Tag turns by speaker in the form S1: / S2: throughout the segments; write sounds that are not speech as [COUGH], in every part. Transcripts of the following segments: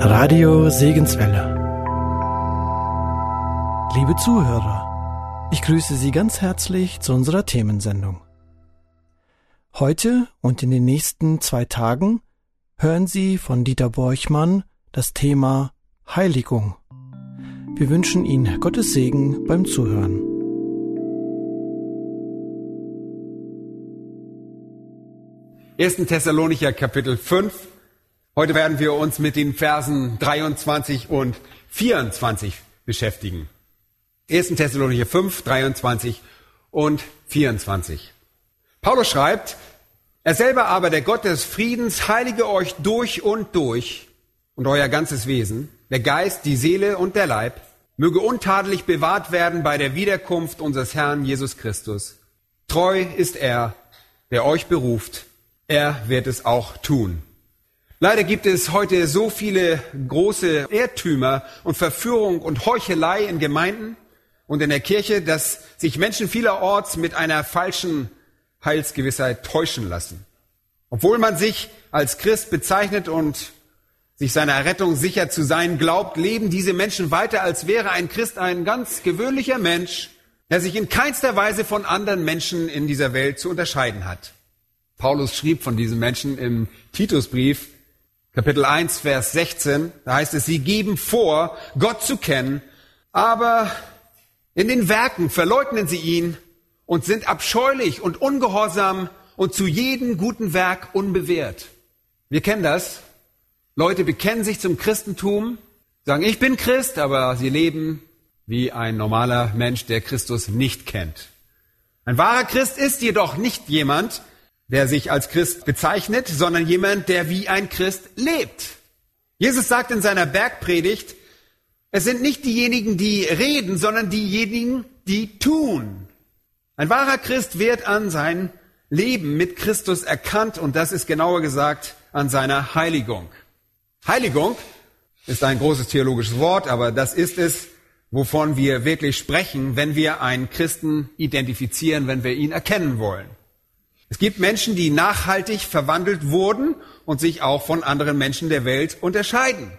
S1: Radio Segenswelle. Liebe Zuhörer, ich grüße Sie ganz herzlich zu unserer Themensendung. Heute und in den nächsten zwei Tagen hören Sie von Dieter Borchmann das Thema Heiligung. Wir wünschen Ihnen Gottes Segen beim Zuhören.
S2: Ersten Thessalonicher Kapitel 5. Heute werden wir uns mit den Versen 23 und 24 beschäftigen. Ersten Thessalonicher 5, 23 und 24. Paulus schreibt, er selber aber, der Gott des Friedens, heilige euch durch und durch und euer ganzes Wesen, der Geist, die Seele und der Leib, möge untadelig bewahrt werden bei der Wiederkunft unseres Herrn Jesus Christus. Treu ist er, der euch beruft, er wird es auch tun. Leider gibt es heute so viele große Irrtümer und Verführung und Heuchelei in Gemeinden und in der Kirche, dass sich Menschen vielerorts mit einer falschen Heilsgewissheit täuschen lassen. Obwohl man sich als Christ bezeichnet und sich seiner Rettung sicher zu sein glaubt, leben diese Menschen weiter, als wäre ein Christ ein ganz gewöhnlicher Mensch, der sich in keinster Weise von anderen Menschen in dieser Welt zu unterscheiden hat. Paulus schrieb von diesen Menschen im Titusbrief, Kapitel 1, Vers 16, da heißt es, sie geben vor, Gott zu kennen, aber in den Werken verleugnen sie ihn und sind abscheulich und ungehorsam und zu jedem guten Werk unbewehrt. Wir kennen das. Leute bekennen sich zum Christentum, sagen, ich bin Christ, aber sie leben wie ein normaler Mensch, der Christus nicht kennt. Ein wahrer Christ ist jedoch nicht jemand, der sich als Christ bezeichnet, sondern jemand, der wie ein Christ lebt. Jesus sagt in seiner Bergpredigt, es sind nicht diejenigen, die reden, sondern diejenigen, die tun. Ein wahrer Christ wird an sein Leben mit Christus erkannt und das ist genauer gesagt an seiner Heiligung. Heiligung ist ein großes theologisches Wort, aber das ist es, wovon wir wirklich sprechen, wenn wir einen Christen identifizieren, wenn wir ihn erkennen wollen. Es gibt Menschen, die nachhaltig verwandelt wurden und sich auch von anderen Menschen der Welt unterscheiden.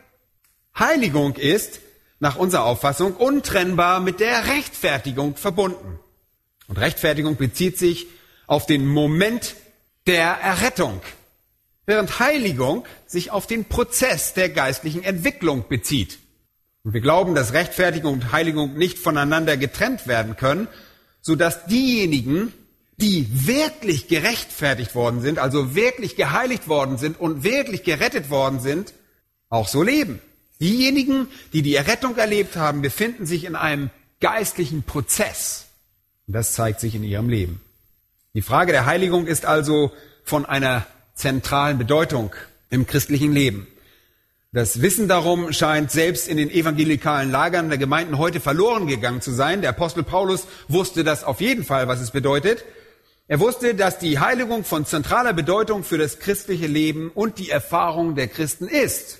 S2: Heiligung ist, nach unserer Auffassung, untrennbar mit der Rechtfertigung verbunden. Und Rechtfertigung bezieht sich auf den Moment der Errettung, während Heiligung sich auf den Prozess der geistlichen Entwicklung bezieht. Und wir glauben, dass Rechtfertigung und Heiligung nicht voneinander getrennt werden können, so dass diejenigen, die wirklich gerechtfertigt worden sind, also wirklich geheiligt worden sind und wirklich gerettet worden sind, auch so leben. Diejenigen, die die Errettung erlebt haben, befinden sich in einem geistlichen Prozess. Und das zeigt sich in ihrem Leben. Die Frage der Heiligung ist also von einer zentralen Bedeutung im christlichen Leben. Das Wissen darum scheint selbst in den evangelikalen Lagern der Gemeinden heute verloren gegangen zu sein. Der Apostel Paulus wusste das auf jeden Fall, was es bedeutet. Er wusste, dass die Heiligung von zentraler Bedeutung für das christliche Leben und die Erfahrung der Christen ist.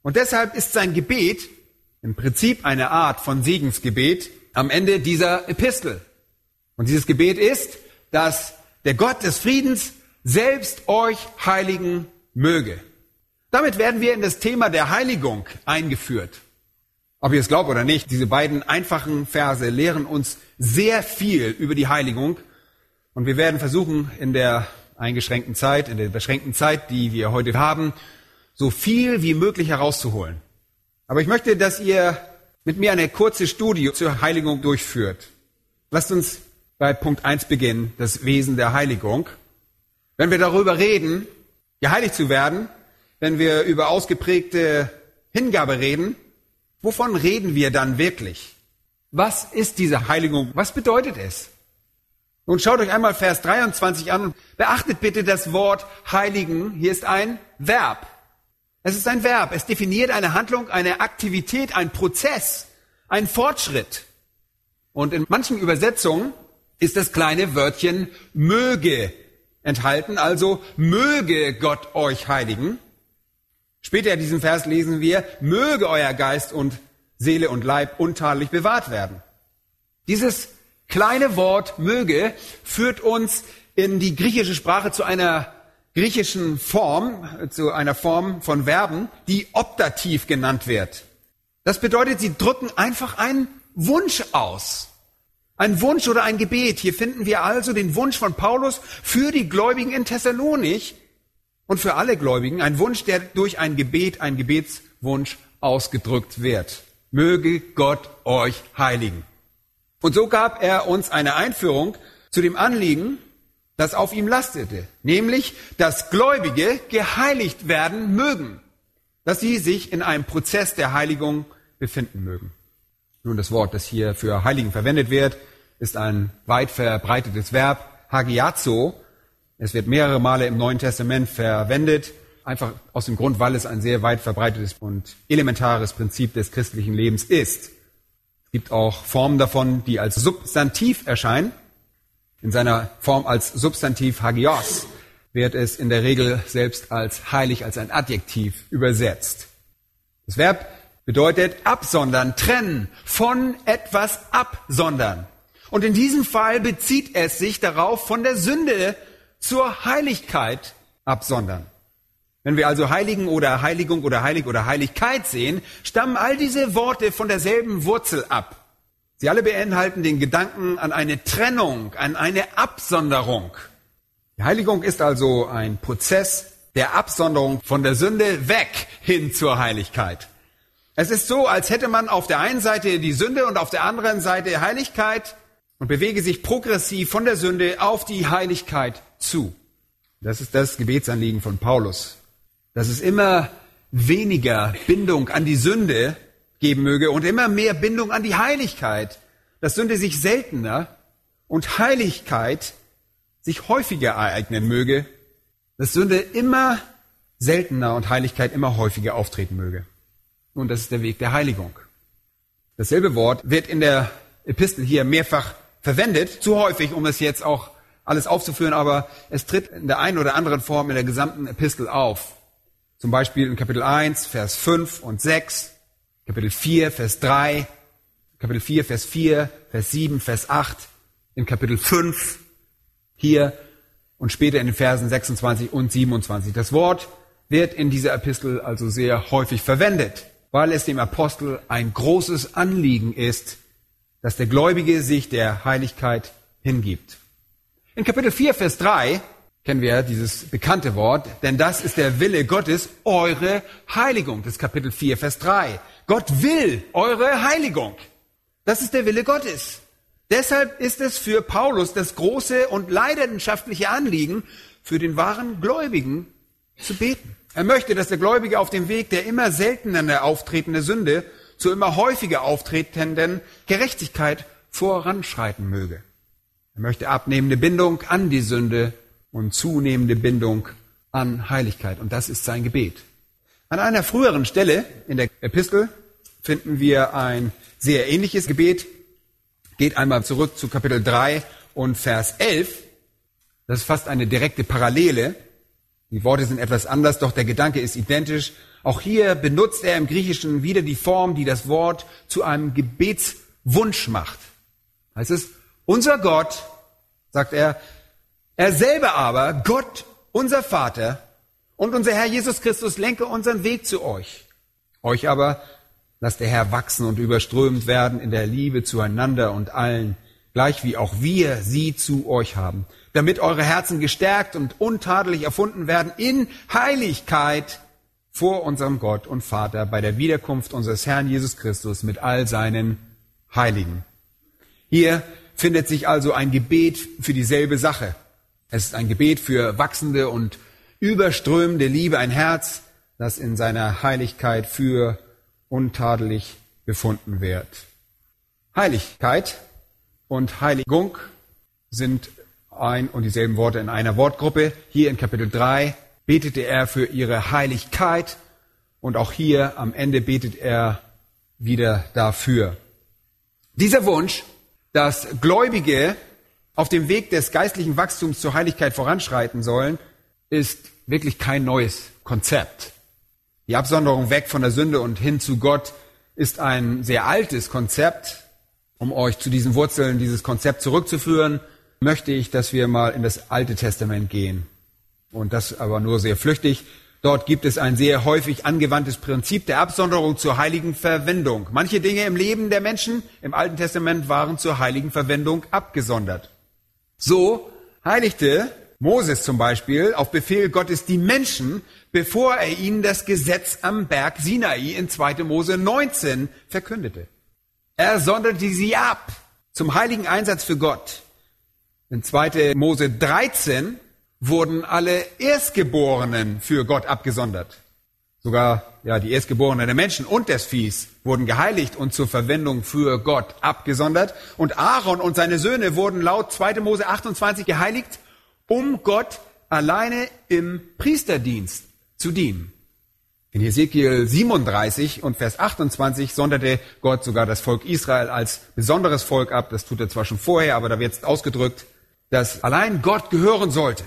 S2: Und deshalb ist sein Gebet im Prinzip eine Art von Segensgebet am Ende dieser Epistel. Und dieses Gebet ist, dass der Gott des Friedens selbst euch heiligen möge. Damit werden wir in das Thema der Heiligung eingeführt. Ob ihr es glaubt oder nicht, diese beiden einfachen Verse lehren uns sehr viel über die Heiligung und wir werden versuchen, in der eingeschränkten Zeit, in der beschränkten Zeit, die wir heute haben, so viel wie möglich herauszuholen. Aber ich möchte, dass ihr mit mir eine kurze Studie zur Heiligung durchführt. Lasst uns bei Punkt 1 beginnen, das Wesen der Heiligung. Wenn wir darüber reden, geheiligt zu werden, wenn wir über ausgeprägte Hingabe reden, wovon reden wir dann wirklich? Was ist diese Heiligung? Was bedeutet es? Nun schaut euch einmal Vers 23 an beachtet bitte das Wort heiligen. Hier ist ein Verb. Es ist ein Verb. Es definiert eine Handlung, eine Aktivität, ein Prozess, ein Fortschritt. Und in manchen Übersetzungen ist das kleine Wörtchen möge enthalten, also möge Gott euch heiligen. Später in diesem Vers lesen wir, möge euer Geist und Seele und Leib untadelig bewahrt werden. Dieses kleine Wort möge führt uns in die griechische Sprache zu einer griechischen Form, zu einer Form von Verben, die optativ genannt wird. Das bedeutet, sie drücken einfach einen Wunsch aus. Ein Wunsch oder ein Gebet. Hier finden wir also den Wunsch von Paulus für die Gläubigen in Thessalonich und für alle Gläubigen. Ein Wunsch, der durch ein Gebet, ein Gebetswunsch ausgedrückt wird. Möge Gott euch heiligen. Und so gab er uns eine Einführung zu dem Anliegen, das auf ihm lastete, nämlich, dass Gläubige geheiligt werden mögen, dass sie sich in einem Prozess der Heiligung befinden mögen. Nun, das Wort, das hier für Heiligen verwendet wird, ist ein weit verbreitetes Verb, hagiazo. Es wird mehrere Male im Neuen Testament verwendet, einfach aus dem Grund, weil es ein sehr weit verbreitetes und elementares Prinzip des christlichen Lebens ist. Es gibt auch Formen davon, die als Substantiv erscheinen. In seiner Form als Substantiv hagios wird es in der Regel selbst als heilig, als ein Adjektiv übersetzt. Das Verb bedeutet absondern, trennen, von etwas absondern. Und in diesem Fall bezieht es sich darauf, von der Sünde zur Heiligkeit absondern. Wenn wir also Heiligen oder Heiligung oder Heilig oder Heiligkeit sehen, stammen all diese Worte von derselben Wurzel ab. Sie alle beinhalten den Gedanken an eine Trennung, an eine Absonderung. Die Heiligung ist also ein Prozess der Absonderung von der Sünde weg hin zur Heiligkeit. Es ist so, als hätte man auf der einen Seite die Sünde und auf der anderen Seite Heiligkeit und bewege sich progressiv von der Sünde auf die Heiligkeit zu. Das ist das Gebetsanliegen von Paulus. Dass es immer weniger Bindung an die Sünde geben möge und immer mehr Bindung an die Heiligkeit. Dass Sünde sich seltener und Heiligkeit sich häufiger ereignen möge. Dass Sünde immer seltener und Heiligkeit immer häufiger auftreten möge. Und das ist der Weg der Heiligung. Dasselbe Wort wird in der Epistel hier mehrfach verwendet, zu häufig, um es jetzt auch alles aufzuführen, aber es tritt in der einen oder anderen Form in der gesamten Epistel auf. Zum Beispiel in Kapitel 1, Vers 5 und 6, Kapitel 4, Vers 3, Kapitel 4, Vers 4, Vers 7, Vers 8, in Kapitel 5, hier und später in den Versen 26 und 27. Das Wort wird in dieser Epistel also sehr häufig verwendet weil es dem Apostel ein großes Anliegen ist, dass der Gläubige sich der Heiligkeit hingibt. In Kapitel 4, Vers 3 kennen wir dieses bekannte Wort, denn das ist der Wille Gottes, eure Heiligung. Das ist Kapitel 4, Vers 3. Gott will eure Heiligung. Das ist der Wille Gottes. Deshalb ist es für Paulus das große und leidenschaftliche Anliegen, für den wahren Gläubigen zu beten. Er möchte, dass der Gläubige auf dem Weg der immer seltener auftretenden Sünde zur immer häufiger auftretenden Gerechtigkeit voranschreiten möge. Er möchte abnehmende Bindung an die Sünde und zunehmende Bindung an Heiligkeit. Und das ist sein Gebet. An einer früheren Stelle in der Epistel finden wir ein sehr ähnliches Gebet. Geht einmal zurück zu Kapitel 3 und Vers 11. Das ist fast eine direkte Parallele. Die Worte sind etwas anders, doch der Gedanke ist identisch. Auch hier benutzt er im Griechischen wieder die Form, die das Wort zu einem Gebetswunsch macht. Heißt es, unser Gott, sagt er, er selber aber, Gott, unser Vater und unser Herr Jesus Christus lenke unseren Weg zu euch. Euch aber lasst der Herr wachsen und überströmt werden in der Liebe zueinander und allen, gleich wie auch wir sie zu euch haben damit eure Herzen gestärkt und untadelig erfunden werden in Heiligkeit vor unserem Gott und Vater bei der Wiederkunft unseres Herrn Jesus Christus mit all seinen Heiligen. Hier findet sich also ein Gebet für dieselbe Sache. Es ist ein Gebet für wachsende und überströmende Liebe, ein Herz, das in seiner Heiligkeit für untadelig befunden wird. Heiligkeit und Heiligung sind ein und dieselben Worte in einer Wortgruppe. Hier in Kapitel 3 betete er für ihre Heiligkeit und auch hier am Ende betet er wieder dafür. Dieser Wunsch, dass Gläubige auf dem Weg des geistlichen Wachstums zur Heiligkeit voranschreiten sollen, ist wirklich kein neues Konzept. Die Absonderung weg von der Sünde und hin zu Gott ist ein sehr altes Konzept. Um euch zu diesen Wurzeln dieses Konzept zurückzuführen, möchte ich, dass wir mal in das Alte Testament gehen. Und das aber nur sehr flüchtig. Dort gibt es ein sehr häufig angewandtes Prinzip der Absonderung zur heiligen Verwendung. Manche Dinge im Leben der Menschen im Alten Testament waren zur heiligen Verwendung abgesondert. So heiligte Moses zum Beispiel auf Befehl Gottes die Menschen, bevor er ihnen das Gesetz am Berg Sinai in 2. Mose 19 verkündete. Er sonderte sie ab zum heiligen Einsatz für Gott. In 2. Mose 13 wurden alle Erstgeborenen für Gott abgesondert. Sogar ja, die Erstgeborenen der Menschen und des Viehs wurden geheiligt und zur Verwendung für Gott abgesondert. Und Aaron und seine Söhne wurden laut 2. Mose 28 geheiligt, um Gott alleine im Priesterdienst zu dienen. In Hesekiel 37 und Vers 28 sonderte Gott sogar das Volk Israel als besonderes Volk ab. Das tut er zwar schon vorher, aber da wird es ausgedrückt, dass allein Gott gehören sollte.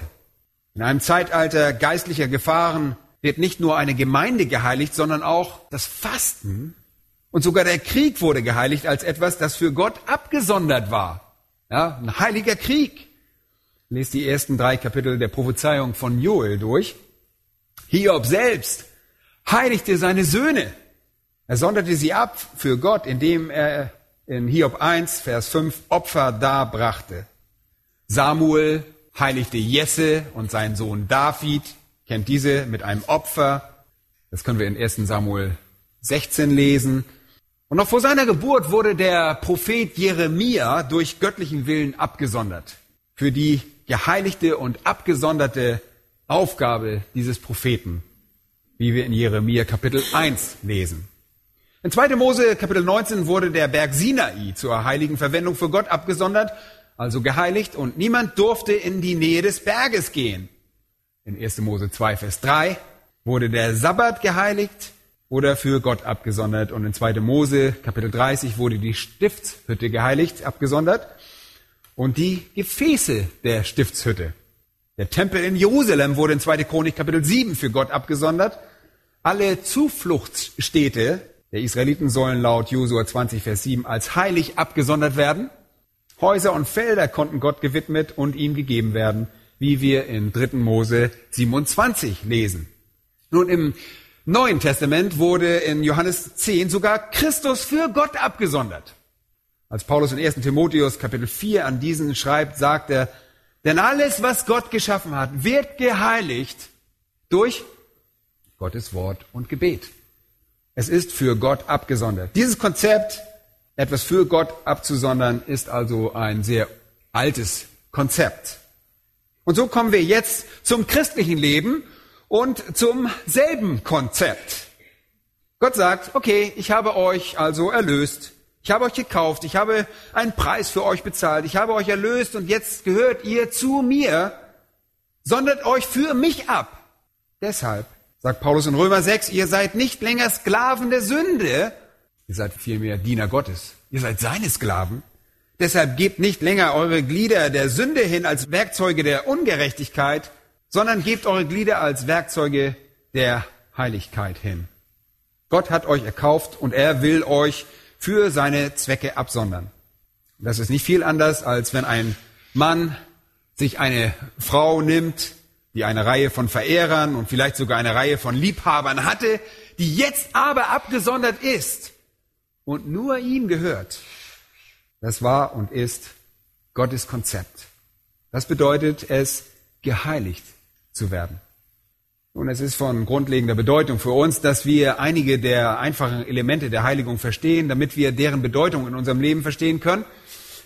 S2: In einem Zeitalter geistlicher Gefahren wird nicht nur eine Gemeinde geheiligt, sondern auch das Fasten und sogar der Krieg wurde geheiligt als etwas, das für Gott abgesondert war. Ja, ein heiliger Krieg. Lest die ersten drei Kapitel der Prophezeiung von Joel durch. Hiob selbst heiligte seine Söhne. Er sonderte sie ab für Gott, indem er in Hiob 1, Vers 5 Opfer darbrachte. Samuel heiligte Jesse und seinen Sohn David, kennt diese mit einem Opfer. Das können wir in 1 Samuel 16 lesen. Und noch vor seiner Geburt wurde der Prophet Jeremia durch göttlichen Willen abgesondert für die geheiligte und abgesonderte Aufgabe dieses Propheten wie wir in Jeremia Kapitel 1 lesen. In 2. Mose Kapitel 19 wurde der Berg Sinai zur heiligen Verwendung für Gott abgesondert, also geheiligt, und niemand durfte in die Nähe des Berges gehen. In 1. Mose 2, Vers 3 wurde der Sabbat geheiligt oder für Gott abgesondert. Und in 2. Mose Kapitel 30 wurde die Stiftshütte geheiligt, abgesondert. Und die Gefäße der Stiftshütte. Der Tempel in Jerusalem wurde in 2. Chronik Kapitel 7 für Gott abgesondert. Alle Zufluchtsstädte der Israeliten sollen laut Josua 20, Vers 7 als heilig abgesondert werden. Häuser und Felder konnten Gott gewidmet und ihm gegeben werden, wie wir in 3. Mose 27 lesen. Nun, im Neuen Testament wurde in Johannes 10 sogar Christus für Gott abgesondert. Als Paulus in 1. Timotheus Kapitel 4 an diesen schreibt, sagt er, denn alles, was Gott geschaffen hat, wird geheiligt durch Gottes Wort und Gebet. Es ist für Gott abgesondert. Dieses Konzept, etwas für Gott abzusondern, ist also ein sehr altes Konzept. Und so kommen wir jetzt zum christlichen Leben und zum selben Konzept. Gott sagt, okay, ich habe euch also erlöst. Ich habe euch gekauft. Ich habe einen Preis für euch bezahlt. Ich habe euch erlöst und jetzt gehört ihr zu mir. Sondert euch für mich ab. Deshalb sagt Paulus in Römer 6, ihr seid nicht länger Sklaven der Sünde, ihr seid vielmehr Diener Gottes. Ihr seid seine Sklaven. Deshalb gebt nicht länger eure Glieder der Sünde hin als Werkzeuge der Ungerechtigkeit, sondern gebt eure Glieder als Werkzeuge der Heiligkeit hin. Gott hat euch erkauft und er will euch für seine Zwecke absondern. Das ist nicht viel anders, als wenn ein Mann sich eine Frau nimmt, die eine Reihe von Verehrern und vielleicht sogar eine Reihe von Liebhabern hatte, die jetzt aber abgesondert ist und nur ihm gehört. Das war und ist Gottes Konzept. Das bedeutet es, geheiligt zu werden. Und es ist von grundlegender Bedeutung für uns, dass wir einige der einfachen Elemente der Heiligung verstehen, damit wir deren Bedeutung in unserem Leben verstehen können.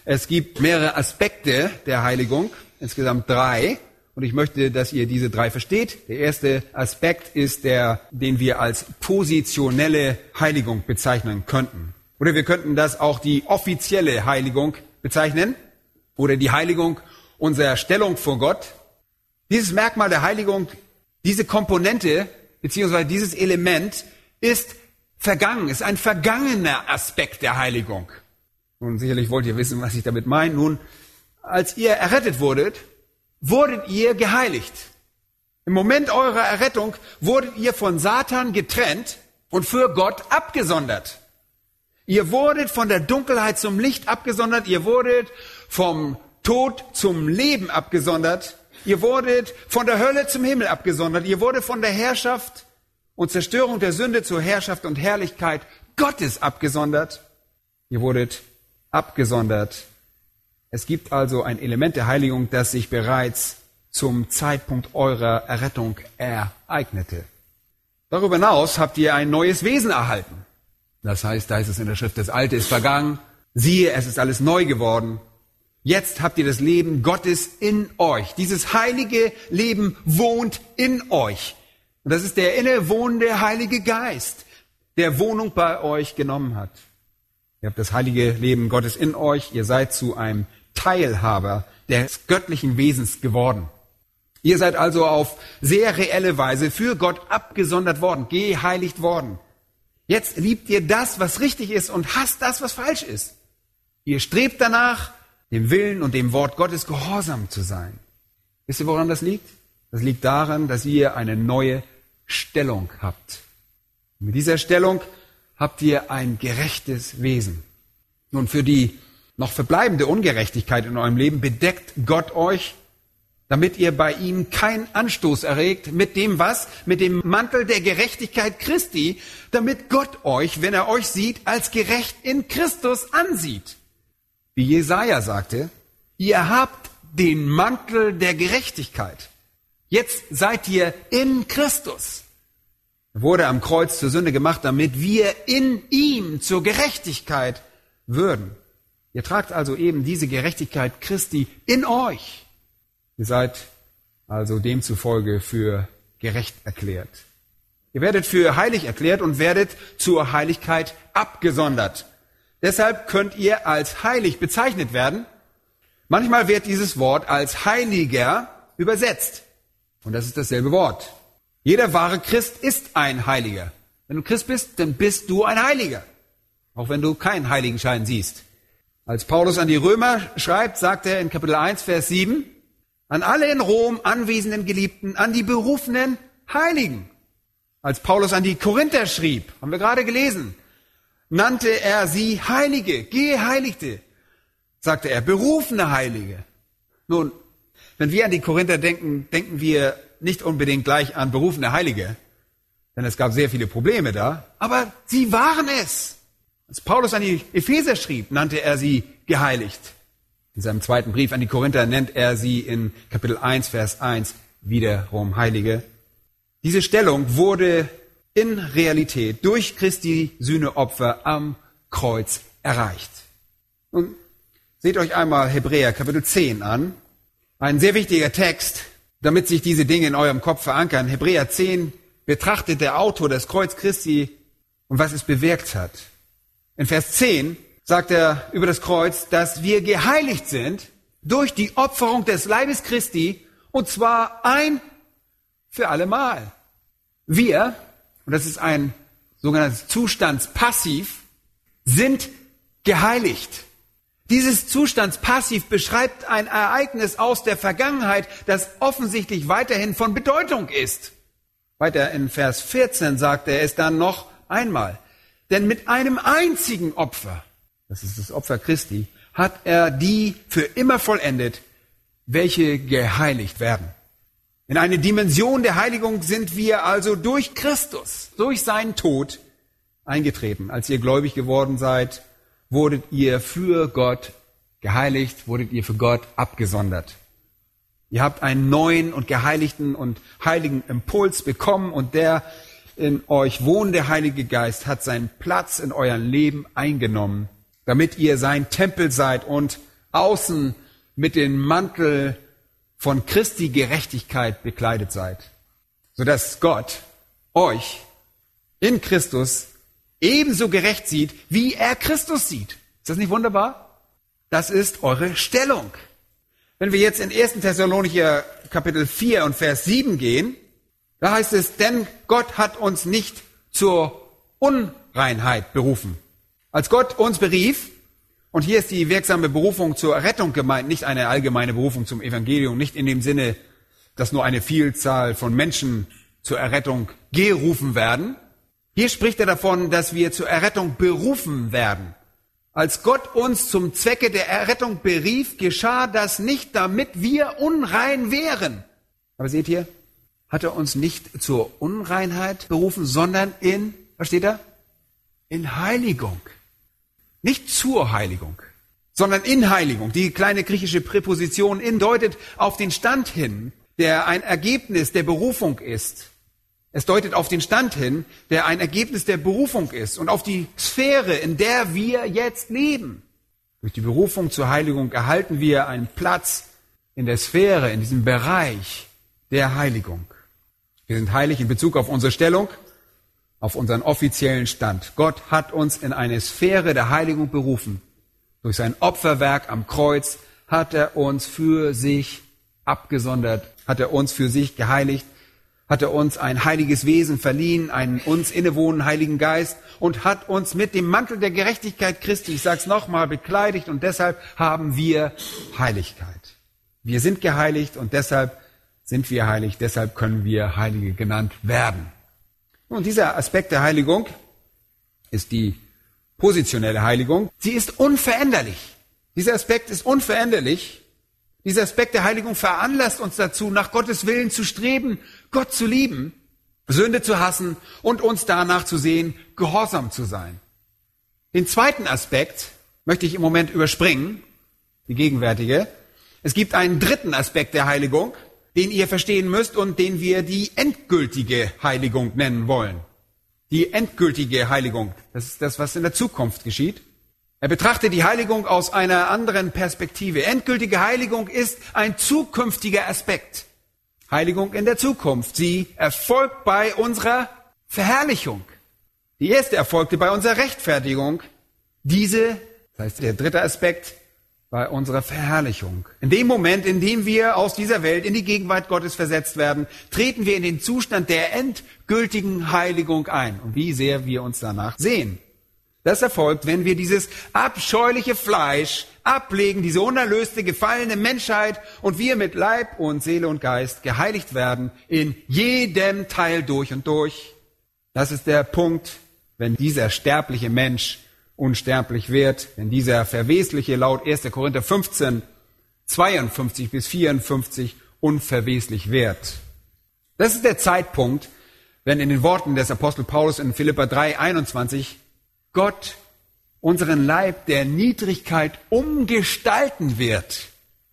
S2: Es gibt mehrere Aspekte der Heiligung, insgesamt drei. Und ich möchte, dass ihr diese drei versteht. Der erste Aspekt ist der, den wir als positionelle Heiligung bezeichnen könnten. Oder wir könnten das auch die offizielle Heiligung bezeichnen. Oder die Heiligung unserer Stellung vor Gott. Dieses Merkmal der Heiligung, diese Komponente, beziehungsweise dieses Element ist vergangen, ist ein vergangener Aspekt der Heiligung. Nun, sicherlich wollt ihr wissen, was ich damit meine. Nun, als ihr errettet wurdet, wurdet ihr geheiligt. Im Moment eurer Errettung wurdet ihr von Satan getrennt und für Gott abgesondert. Ihr wurdet von der Dunkelheit zum Licht abgesondert, ihr wurdet vom Tod zum Leben abgesondert Ihr wurdet von der Hölle zum Himmel abgesondert. Ihr wurdet von der Herrschaft und Zerstörung der Sünde zur Herrschaft und Herrlichkeit Gottes abgesondert. Ihr wurdet abgesondert. Es gibt also ein Element der Heiligung, das sich bereits zum Zeitpunkt eurer Errettung ereignete. Darüber hinaus habt ihr ein neues Wesen erhalten. Das heißt, da ist es in der Schrift, das Alte ist vergangen. Siehe, es ist alles neu geworden. Jetzt habt ihr das Leben Gottes in euch. Dieses heilige Leben wohnt in euch. Und das ist der innewohnende Heilige Geist, der Wohnung bei euch genommen hat. Ihr habt das heilige Leben Gottes in euch. Ihr seid zu einem Teilhaber des göttlichen Wesens geworden. Ihr seid also auf sehr reelle Weise für Gott abgesondert worden, geheiligt worden. Jetzt liebt ihr das, was richtig ist und hasst das, was falsch ist. Ihr strebt danach, dem Willen und dem Wort Gottes gehorsam zu sein. Wisst ihr, woran das liegt? Das liegt daran, dass ihr eine neue Stellung habt. Und mit dieser Stellung habt ihr ein gerechtes Wesen. Nun, für die noch verbleibende Ungerechtigkeit in eurem Leben bedeckt Gott euch, damit ihr bei ihm keinen Anstoß erregt mit dem was? Mit dem Mantel der Gerechtigkeit Christi, damit Gott euch, wenn er euch sieht, als gerecht in Christus ansieht. Wie Jesaja sagte, ihr habt den Mantel der Gerechtigkeit. Jetzt seid ihr in Christus. Er wurde am Kreuz zur Sünde gemacht, damit wir in ihm zur Gerechtigkeit würden. Ihr tragt also eben diese Gerechtigkeit Christi in euch. Ihr seid also demzufolge für gerecht erklärt. Ihr werdet für heilig erklärt und werdet zur Heiligkeit abgesondert. Deshalb könnt ihr als heilig bezeichnet werden. Manchmal wird dieses Wort als heiliger übersetzt. Und das ist dasselbe Wort. Jeder wahre Christ ist ein Heiliger. Wenn du Christ bist, dann bist du ein Heiliger. Auch wenn du keinen Heiligenschein siehst. Als Paulus an die Römer schreibt, sagt er in Kapitel 1, Vers 7, an alle in Rom anwesenden Geliebten, an die berufenen Heiligen. Als Paulus an die Korinther schrieb, haben wir gerade gelesen, nannte er sie Heilige, Geheiligte, sagte er, berufene Heilige. Nun, wenn wir an die Korinther denken, denken wir nicht unbedingt gleich an berufene Heilige, denn es gab sehr viele Probleme da, aber sie waren es. Als Paulus an die Epheser schrieb, nannte er sie geheiligt. In seinem zweiten Brief an die Korinther nennt er sie in Kapitel 1, Vers 1 wiederum Heilige. Diese Stellung wurde in Realität durch Christi Sühneopfer am Kreuz erreicht. Und seht euch einmal Hebräer Kapitel 10 an. Ein sehr wichtiger Text, damit sich diese Dinge in eurem Kopf verankern. Hebräer 10 betrachtet der Autor das Kreuz Christi und was es bewirkt hat. In Vers 10 sagt er über das Kreuz, dass wir geheiligt sind durch die Opferung des Leibes Christi und zwar ein für alle Mal. Wir, und das ist ein sogenanntes Zustandspassiv, sind geheiligt. Dieses Zustandspassiv beschreibt ein Ereignis aus der Vergangenheit, das offensichtlich weiterhin von Bedeutung ist. Weiter in Vers 14 sagt er es dann noch einmal. Denn mit einem einzigen Opfer, das ist das Opfer Christi, hat er die für immer vollendet, welche geheiligt werden. In eine Dimension der Heiligung sind wir also durch Christus, durch seinen Tod eingetreten. Als ihr gläubig geworden seid, wurdet ihr für Gott geheiligt, wurdet ihr für Gott abgesondert. Ihr habt einen neuen und geheiligten und heiligen Impuls bekommen und der in euch wohnende Heilige Geist hat seinen Platz in eurem Leben eingenommen, damit ihr sein Tempel seid und außen mit dem Mantel von Christi Gerechtigkeit bekleidet seid, sodass Gott euch in Christus ebenso gerecht sieht, wie er Christus sieht. Ist das nicht wunderbar? Das ist eure Stellung. Wenn wir jetzt in 1. Thessalonicher Kapitel 4 und Vers 7 gehen, da heißt es, denn Gott hat uns nicht zur Unreinheit berufen. Als Gott uns berief, und hier ist die wirksame Berufung zur Rettung gemeint, nicht eine allgemeine Berufung zum Evangelium, nicht in dem Sinne, dass nur eine Vielzahl von Menschen zur Errettung gerufen werden. Hier spricht er davon, dass wir zur Errettung berufen werden. Als Gott uns zum Zwecke der Errettung berief, geschah das nicht, damit wir unrein wären. Aber seht ihr, hat er uns nicht zur Unreinheit berufen, sondern in, was steht da? In Heiligung. Nicht zur Heiligung, sondern in Heiligung. Die kleine griechische Präposition in deutet auf den Stand hin, der ein Ergebnis der Berufung ist. Es deutet auf den Stand hin, der ein Ergebnis der Berufung ist und auf die Sphäre, in der wir jetzt leben. Durch die Berufung zur Heiligung erhalten wir einen Platz in der Sphäre, in diesem Bereich der Heiligung. Wir sind heilig in Bezug auf unsere Stellung, auf unseren offiziellen Stand. Gott hat uns in eine Sphäre der Heiligung berufen. Durch sein Opferwerk am Kreuz hat er uns für sich abgesondert, hat er uns für sich geheiligt hat er uns ein heiliges Wesen verliehen, einen uns innewohnenden Heiligen Geist und hat uns mit dem Mantel der Gerechtigkeit Christi, ich sag's nochmal, bekleidigt und deshalb haben wir Heiligkeit. Wir sind geheiligt und deshalb sind wir heilig, deshalb können wir Heilige genannt werden. Und dieser Aspekt der Heiligung ist die positionelle Heiligung. Sie ist unveränderlich. Dieser Aspekt ist unveränderlich dieser Aspekt der Heiligung veranlasst uns dazu, nach Gottes Willen zu streben, Gott zu lieben, Sünde zu hassen und uns danach zu sehen, gehorsam zu sein. Den zweiten Aspekt möchte ich im Moment überspringen, die gegenwärtige. Es gibt einen dritten Aspekt der Heiligung, den ihr verstehen müsst und den wir die endgültige Heiligung nennen wollen. Die endgültige Heiligung, das ist das, was in der Zukunft geschieht. Er betrachtet die Heiligung aus einer anderen Perspektive. Endgültige Heiligung ist ein zukünftiger Aspekt. Heiligung in der Zukunft. Sie erfolgt bei unserer Verherrlichung. Die erste erfolgte bei unserer Rechtfertigung. Diese, das heißt der dritte Aspekt, bei unserer Verherrlichung. In dem Moment, in dem wir aus dieser Welt in die Gegenwart Gottes versetzt werden, treten wir in den Zustand der endgültigen Heiligung ein. Und wie sehr wir uns danach sehen. Das erfolgt, wenn wir dieses abscheuliche Fleisch ablegen, diese unerlöste, gefallene Menschheit und wir mit Leib und Seele und Geist geheiligt werden in jedem Teil durch und durch. Das ist der Punkt, wenn dieser sterbliche Mensch unsterblich wird, wenn dieser verwesliche laut 1. Korinther 15, 52 bis 54 unverweslich wird. Das ist der Zeitpunkt, wenn in den Worten des Apostel Paulus in Philippa 3, 21 Gott unseren Leib der Niedrigkeit umgestalten wird,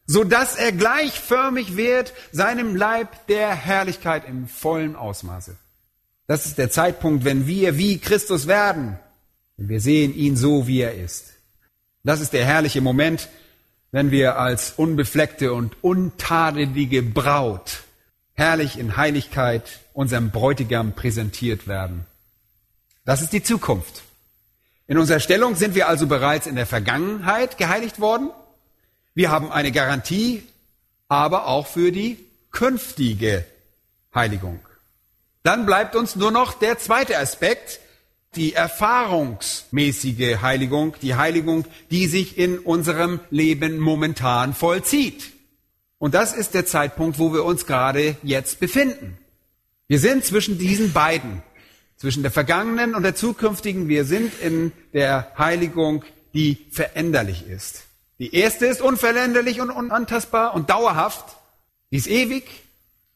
S2: so dass er gleichförmig wird seinem Leib der Herrlichkeit im vollen Ausmaße. Das ist der Zeitpunkt, wenn wir wie Christus werden. Wir sehen ihn so, wie er ist. Das ist der herrliche Moment, wenn wir als unbefleckte und untadelige Braut herrlich in Heiligkeit unserem Bräutigam präsentiert werden. Das ist die Zukunft. In unserer Stellung sind wir also bereits in der Vergangenheit geheiligt worden. Wir haben eine Garantie, aber auch für die künftige Heiligung. Dann bleibt uns nur noch der zweite Aspekt, die erfahrungsmäßige Heiligung, die Heiligung, die sich in unserem Leben momentan vollzieht. Und das ist der Zeitpunkt, wo wir uns gerade jetzt befinden. Wir sind zwischen diesen beiden zwischen der vergangenen und der zukünftigen. Wir sind in der Heiligung, die veränderlich ist. Die erste ist unveränderlich und unantastbar und dauerhaft. Die ist ewig.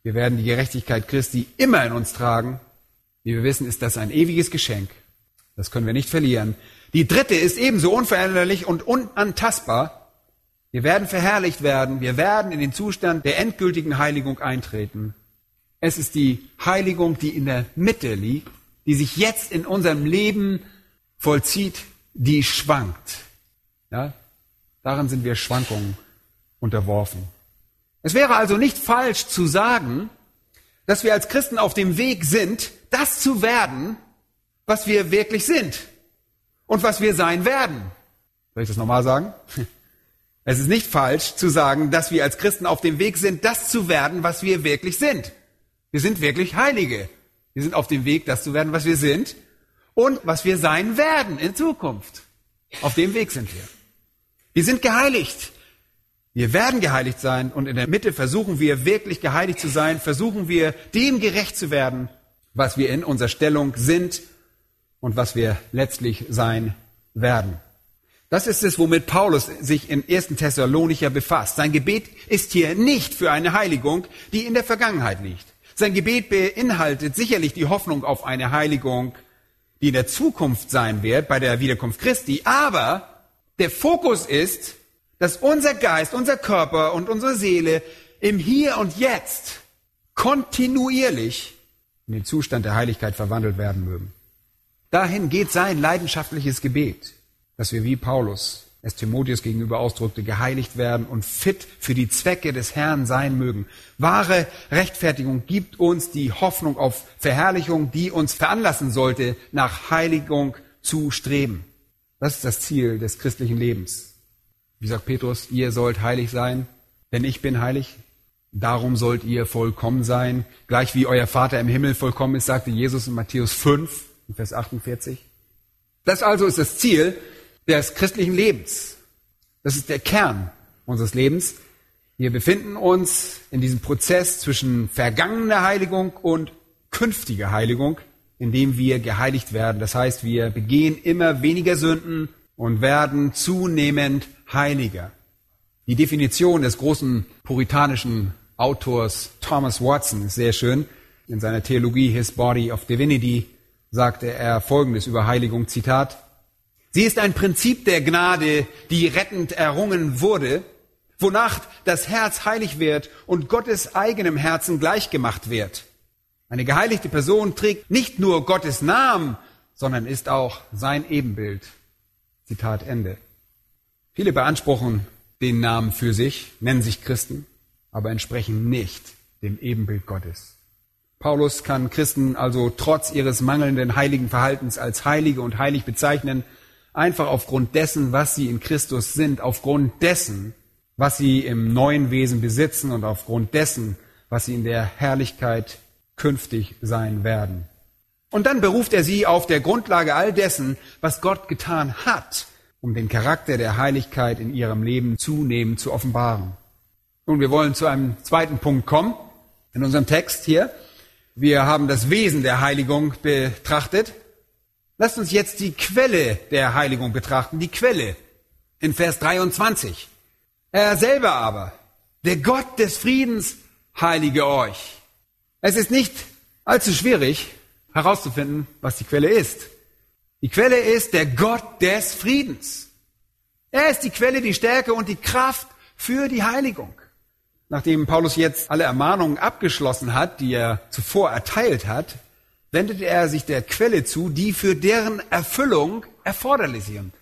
S2: Wir werden die Gerechtigkeit Christi immer in uns tragen. Wie wir wissen, ist das ein ewiges Geschenk. Das können wir nicht verlieren. Die dritte ist ebenso unveränderlich und unantastbar. Wir werden verherrlicht werden. Wir werden in den Zustand der endgültigen Heiligung eintreten. Es ist die Heiligung, die in der Mitte liegt die sich jetzt in unserem Leben vollzieht, die schwankt. Ja? Darin sind wir Schwankungen unterworfen. Es wäre also nicht falsch zu sagen, dass wir als Christen auf dem Weg sind, das zu werden, was wir wirklich sind und was wir sein werden. Soll ich das nochmal sagen? [LAUGHS] Es ist nicht falsch zu sagen, dass wir als Christen auf dem Weg sind, das zu werden, was wir wirklich sind. Wir sind wirklich Heilige. Wir sind auf dem Weg, das zu werden, was wir sind und was wir sein werden in Zukunft. Auf dem Weg sind wir. Wir sind geheiligt. Wir werden geheiligt sein und in der Mitte versuchen wir wirklich geheiligt zu sein, versuchen wir dem gerecht zu werden, was wir in unserer Stellung sind und was wir letztlich sein werden. Das ist es, womit Paulus sich in 1. Thessalonicher befasst. Sein Gebet ist hier nicht für eine Heiligung, die in der Vergangenheit liegt. Sein Gebet beinhaltet sicherlich die Hoffnung auf eine Heiligung, die in der Zukunft sein wird, bei der Wiederkunft Christi. Aber der Fokus ist, dass unser Geist, unser Körper und unsere Seele im Hier und Jetzt kontinuierlich in den Zustand der Heiligkeit verwandelt werden mögen. Dahin geht sein leidenschaftliches Gebet dass wir wie Paulus es Timotheus gegenüber ausdrückte, geheiligt werden und fit für die Zwecke des Herrn sein mögen. Wahre Rechtfertigung gibt uns die Hoffnung auf Verherrlichung, die uns veranlassen sollte, nach Heiligung zu streben. Das ist das Ziel des christlichen Lebens. Wie sagt Petrus, ihr sollt heilig sein, denn ich bin heilig. Darum sollt ihr vollkommen sein, gleich wie euer Vater im Himmel vollkommen ist, sagte Jesus in Matthäus 5, Vers 48. Das also ist das Ziel, des christlichen Lebens. Das ist der Kern unseres Lebens. Wir befinden uns in diesem Prozess zwischen vergangener Heiligung und künftiger Heiligung, in dem wir geheiligt werden. Das heißt, wir begehen immer weniger Sünden und werden zunehmend heiliger. Die Definition des großen puritanischen Autors Thomas Watson ist sehr schön. In seiner Theologie His Body of Divinity sagte er Folgendes über Heiligung, Zitat, Sie ist ein Prinzip der Gnade, die rettend errungen wurde, wonach das Herz heilig wird und Gottes eigenem Herzen gleichgemacht wird. Eine geheiligte Person trägt nicht nur Gottes Namen, sondern ist auch sein Ebenbild. Zitat Ende. Viele beanspruchen den Namen für sich, nennen sich Christen, aber entsprechen nicht dem Ebenbild Gottes. Paulus kann Christen also trotz ihres mangelnden heiligen Verhaltens als heilige und heilig bezeichnen, einfach aufgrund dessen, was sie in Christus sind, aufgrund dessen, was sie im neuen Wesen besitzen und aufgrund dessen, was sie in der Herrlichkeit künftig sein werden. Und dann beruft er sie auf der Grundlage all dessen, was Gott getan hat, um den Charakter der Heiligkeit in ihrem Leben zunehmend zu offenbaren. Nun, wir wollen zu einem zweiten Punkt kommen in unserem Text hier. Wir haben das Wesen der Heiligung betrachtet. Lasst uns jetzt die Quelle der Heiligung betrachten, die Quelle in Vers 23. Er selber aber, der Gott des Friedens, heilige euch. Es ist nicht allzu schwierig herauszufinden, was die Quelle ist. Die Quelle ist der Gott des Friedens. Er ist die Quelle, die Stärke und die Kraft für die Heiligung. Nachdem Paulus jetzt alle Ermahnungen abgeschlossen hat, die er zuvor erteilt hat, wendet er sich der Quelle zu, die für deren Erfüllung erforderlich sind.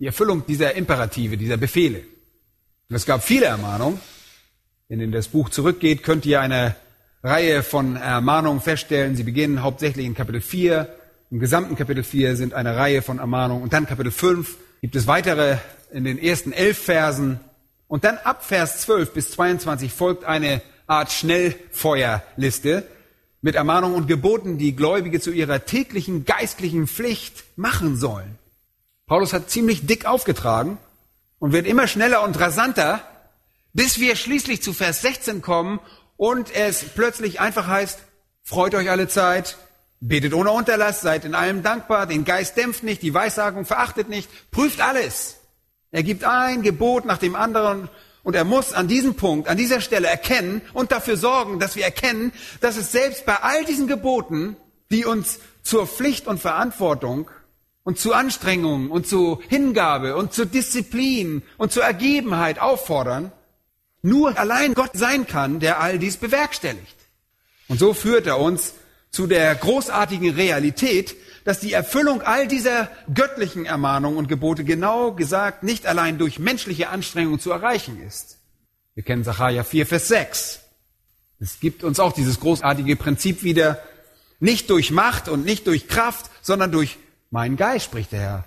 S2: Die Erfüllung dieser Imperative, dieser Befehle. Und es gab viele Ermahnungen. Wenn in das Buch zurückgeht, könnt ihr eine Reihe von Ermahnungen feststellen. Sie beginnen hauptsächlich in Kapitel 4. Im gesamten Kapitel 4 sind eine Reihe von Ermahnungen. Und dann Kapitel 5 gibt es weitere in den ersten elf Versen. Und dann ab Vers 12 bis 22 folgt eine Art Schnellfeuerliste, mit Ermahnungen und Geboten, die Gläubige zu ihrer täglichen geistlichen Pflicht machen sollen. Paulus hat ziemlich dick aufgetragen und wird immer schneller und rasanter, bis wir schließlich zu Vers 16 kommen und es plötzlich einfach heißt, freut euch alle Zeit, betet ohne Unterlass, seid in allem dankbar, den Geist dämpft nicht, die Weissagung verachtet nicht, prüft alles. Er gibt ein Gebot nach dem anderen und er muss an diesem Punkt, an dieser Stelle erkennen und dafür sorgen, dass wir erkennen, dass es selbst bei all diesen Geboten, die uns zur Pflicht und Verantwortung und zu Anstrengungen und zu Hingabe und zu Disziplin und zur Ergebenheit auffordern, nur allein Gott sein kann, der all dies bewerkstelligt. Und so führt er uns zu der großartigen Realität, dass die Erfüllung all dieser göttlichen Ermahnungen und Gebote genau gesagt nicht allein durch menschliche Anstrengungen zu erreichen ist. Wir kennen Sacharja 4, Vers 6. Es gibt uns auch dieses großartige Prinzip wieder, nicht durch Macht und nicht durch Kraft, sondern durch meinen Geist, spricht der Herr.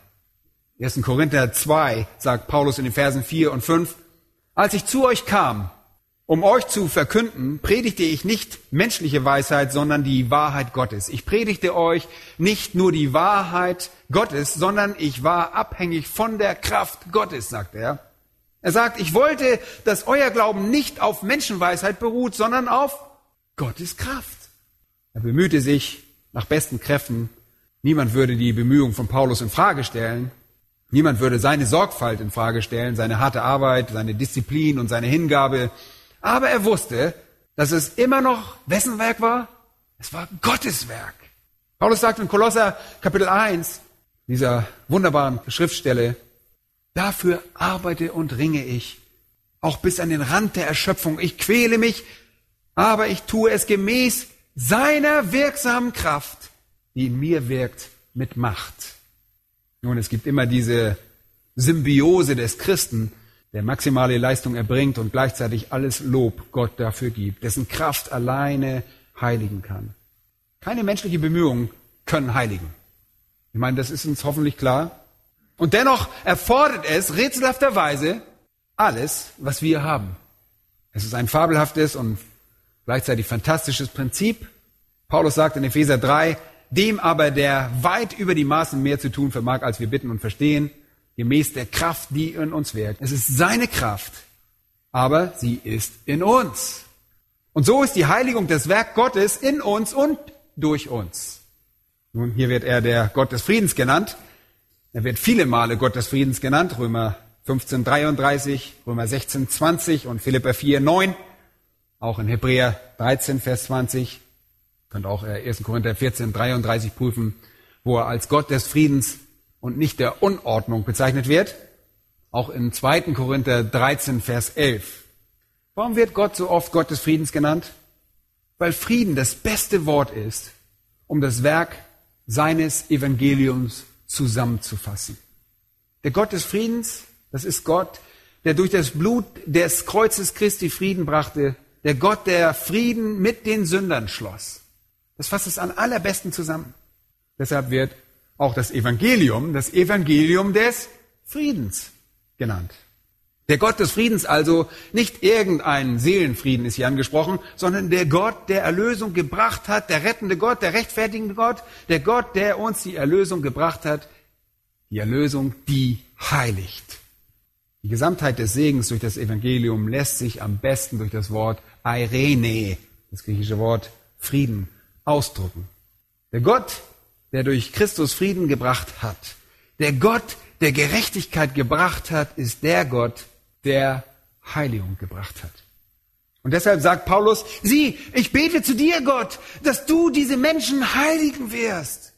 S2: 1. Korinther 2 sagt Paulus in den Versen 4 und 5, als ich zu euch kam, um euch zu verkünden, predigte ich nicht menschliche Weisheit, sondern die Wahrheit Gottes. Ich predigte euch nicht nur die Wahrheit Gottes, sondern ich war abhängig von der Kraft Gottes, sagt er. Er sagt, ich wollte, dass euer Glauben nicht auf Menschenweisheit beruht, sondern auf Gottes Kraft. Er bemühte sich nach besten Kräften. Niemand würde die Bemühungen von Paulus in Frage stellen. Niemand würde seine Sorgfalt in Frage stellen, seine harte Arbeit, seine Disziplin und seine Hingabe. Aber er wusste, dass es immer noch wessen Werk war? Es war Gottes Werk. Paulus sagt in Kolosser Kapitel 1, dieser wunderbaren Schriftstelle, dafür arbeite und ringe ich, auch bis an den Rand der Erschöpfung. Ich quäle mich, aber ich tue es gemäß seiner wirksamen Kraft, die in mir wirkt mit Macht. Nun, es gibt immer diese Symbiose des Christen, der maximale Leistung erbringt und gleichzeitig alles Lob Gott dafür gibt, dessen Kraft alleine heiligen kann. Keine menschliche Bemühungen können heiligen. Ich meine, das ist uns hoffentlich klar. Und dennoch erfordert es rätselhafterweise alles, was wir haben. Es ist ein fabelhaftes und gleichzeitig fantastisches Prinzip. Paulus sagt in Epheser 3, dem aber, der weit über die Maßen mehr zu tun vermag, als wir bitten und verstehen, gemäß der Kraft, die in uns wirkt. Es ist seine Kraft, aber sie ist in uns. Und so ist die Heiligung das Werk Gottes in uns und durch uns. Nun, hier wird er der Gott des Friedens genannt. Er wird viele Male Gott des Friedens genannt. Römer 15, 33, Römer 16, 20 und Philippa 4, 9. Auch in Hebräer 13, Vers 20. Könnt auch 1. Äh, Korinther 14, 33 prüfen, wo er als Gott des Friedens und nicht der Unordnung bezeichnet wird. Auch in 2. Korinther 13, Vers 11. Warum wird Gott so oft Gott des Friedens genannt? Weil Frieden das beste Wort ist, um das Werk seines Evangeliums zusammenzufassen. Der Gott des Friedens, das ist Gott, der durch das Blut des Kreuzes Christi Frieden brachte, der Gott, der Frieden mit den Sündern schloss. Das fasst es am allerbesten zusammen. Deshalb wird auch das Evangelium das Evangelium des Friedens genannt. Der Gott des Friedens also nicht irgendein Seelenfrieden ist hier angesprochen, sondern der Gott, der Erlösung gebracht hat, der rettende Gott, der rechtfertigende Gott, der Gott, der uns die Erlösung gebracht hat, die Erlösung, die heiligt. Die Gesamtheit des Segens durch das Evangelium lässt sich am besten durch das Wort Eirene, das griechische Wort Frieden, ausdrücken. Der Gott, der durch Christus Frieden gebracht hat, der Gott, der Gerechtigkeit gebracht hat, ist der Gott, der Heiligung gebracht hat. Und deshalb sagt Paulus, sieh, ich bete zu dir, Gott, dass du diese Menschen heiligen wirst.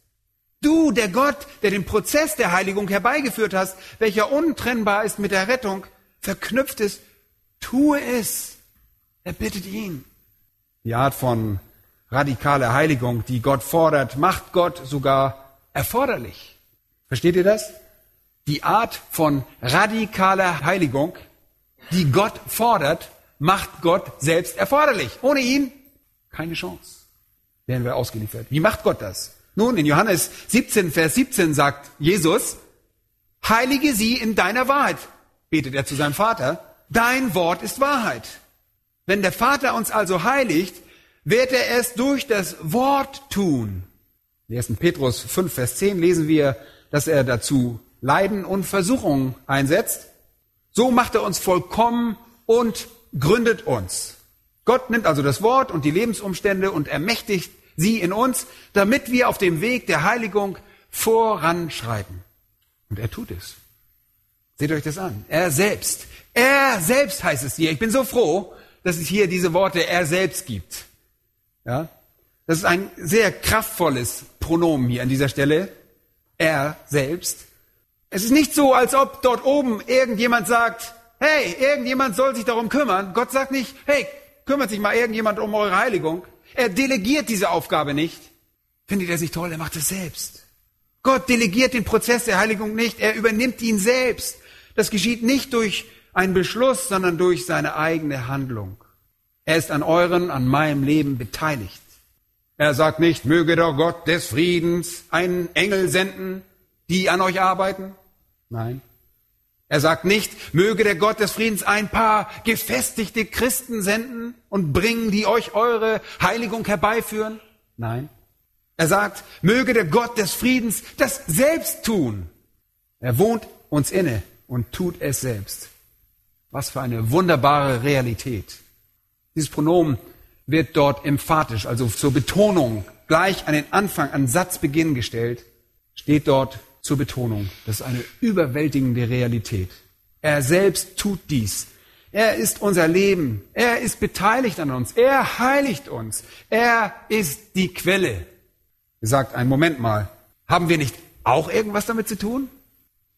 S2: Du, der Gott, der den Prozess der Heiligung herbeigeführt hast, welcher untrennbar ist mit der Rettung, verknüpft ist, tue es. Er bittet ihn. Die Art von radikale Heiligung, die Gott fordert, macht Gott sogar erforderlich. Versteht ihr das? Die Art von radikaler Heiligung, die Gott fordert, macht Gott selbst erforderlich. Ohne ihn keine Chance. Werden wir ausgeliefert. Wie macht Gott das? Nun, in Johannes 17, Vers 17 sagt Jesus, heilige sie in deiner Wahrheit, betet er zu seinem Vater, dein Wort ist Wahrheit. Wenn der Vater uns also heiligt, wird er es durch das Wort tun. In 1. Petrus 5, Vers 10 lesen wir, dass er dazu Leiden und Versuchungen einsetzt. So macht er uns vollkommen und gründet uns. Gott nimmt also das Wort und die Lebensumstände und ermächtigt sie in uns, damit wir auf dem Weg der Heiligung voranschreiten. Und er tut es. Seht euch das an. Er selbst. Er selbst heißt es hier. Ich bin so froh, dass es hier diese Worte er selbst gibt. Ja? Das ist ein sehr kraftvolles Pronomen hier an dieser Stelle. Er selbst. Es ist nicht so, als ob dort oben irgendjemand sagt, hey, irgendjemand soll sich darum kümmern. Gott sagt nicht, hey, kümmert sich mal irgendjemand um eure Heiligung. Er delegiert diese Aufgabe nicht. Findet er sich toll? Er macht es selbst. Gott delegiert den Prozess der Heiligung nicht. Er übernimmt ihn selbst. Das geschieht nicht durch einen Beschluss, sondern durch seine eigene Handlung. Er ist an euren, an meinem Leben beteiligt. Er sagt nicht, möge der Gott des Friedens einen Engel senden, die an euch arbeiten. Nein. Er sagt nicht, möge der Gott des Friedens ein paar gefestigte Christen senden und bringen, die euch eure Heiligung herbeiführen. Nein. Er sagt, möge der Gott des Friedens das selbst tun. Er wohnt uns inne und tut es selbst. Was für eine wunderbare Realität. Dieses Pronomen wird dort emphatisch, also zur Betonung, gleich an den Anfang, an Satzbeginn gestellt, steht dort zur Betonung. Das ist eine überwältigende Realität. Er selbst tut dies. Er ist unser Leben. Er ist beteiligt an uns. Er heiligt uns. Er ist die Quelle. Er sagt, einen Moment mal, haben wir nicht auch irgendwas damit zu tun?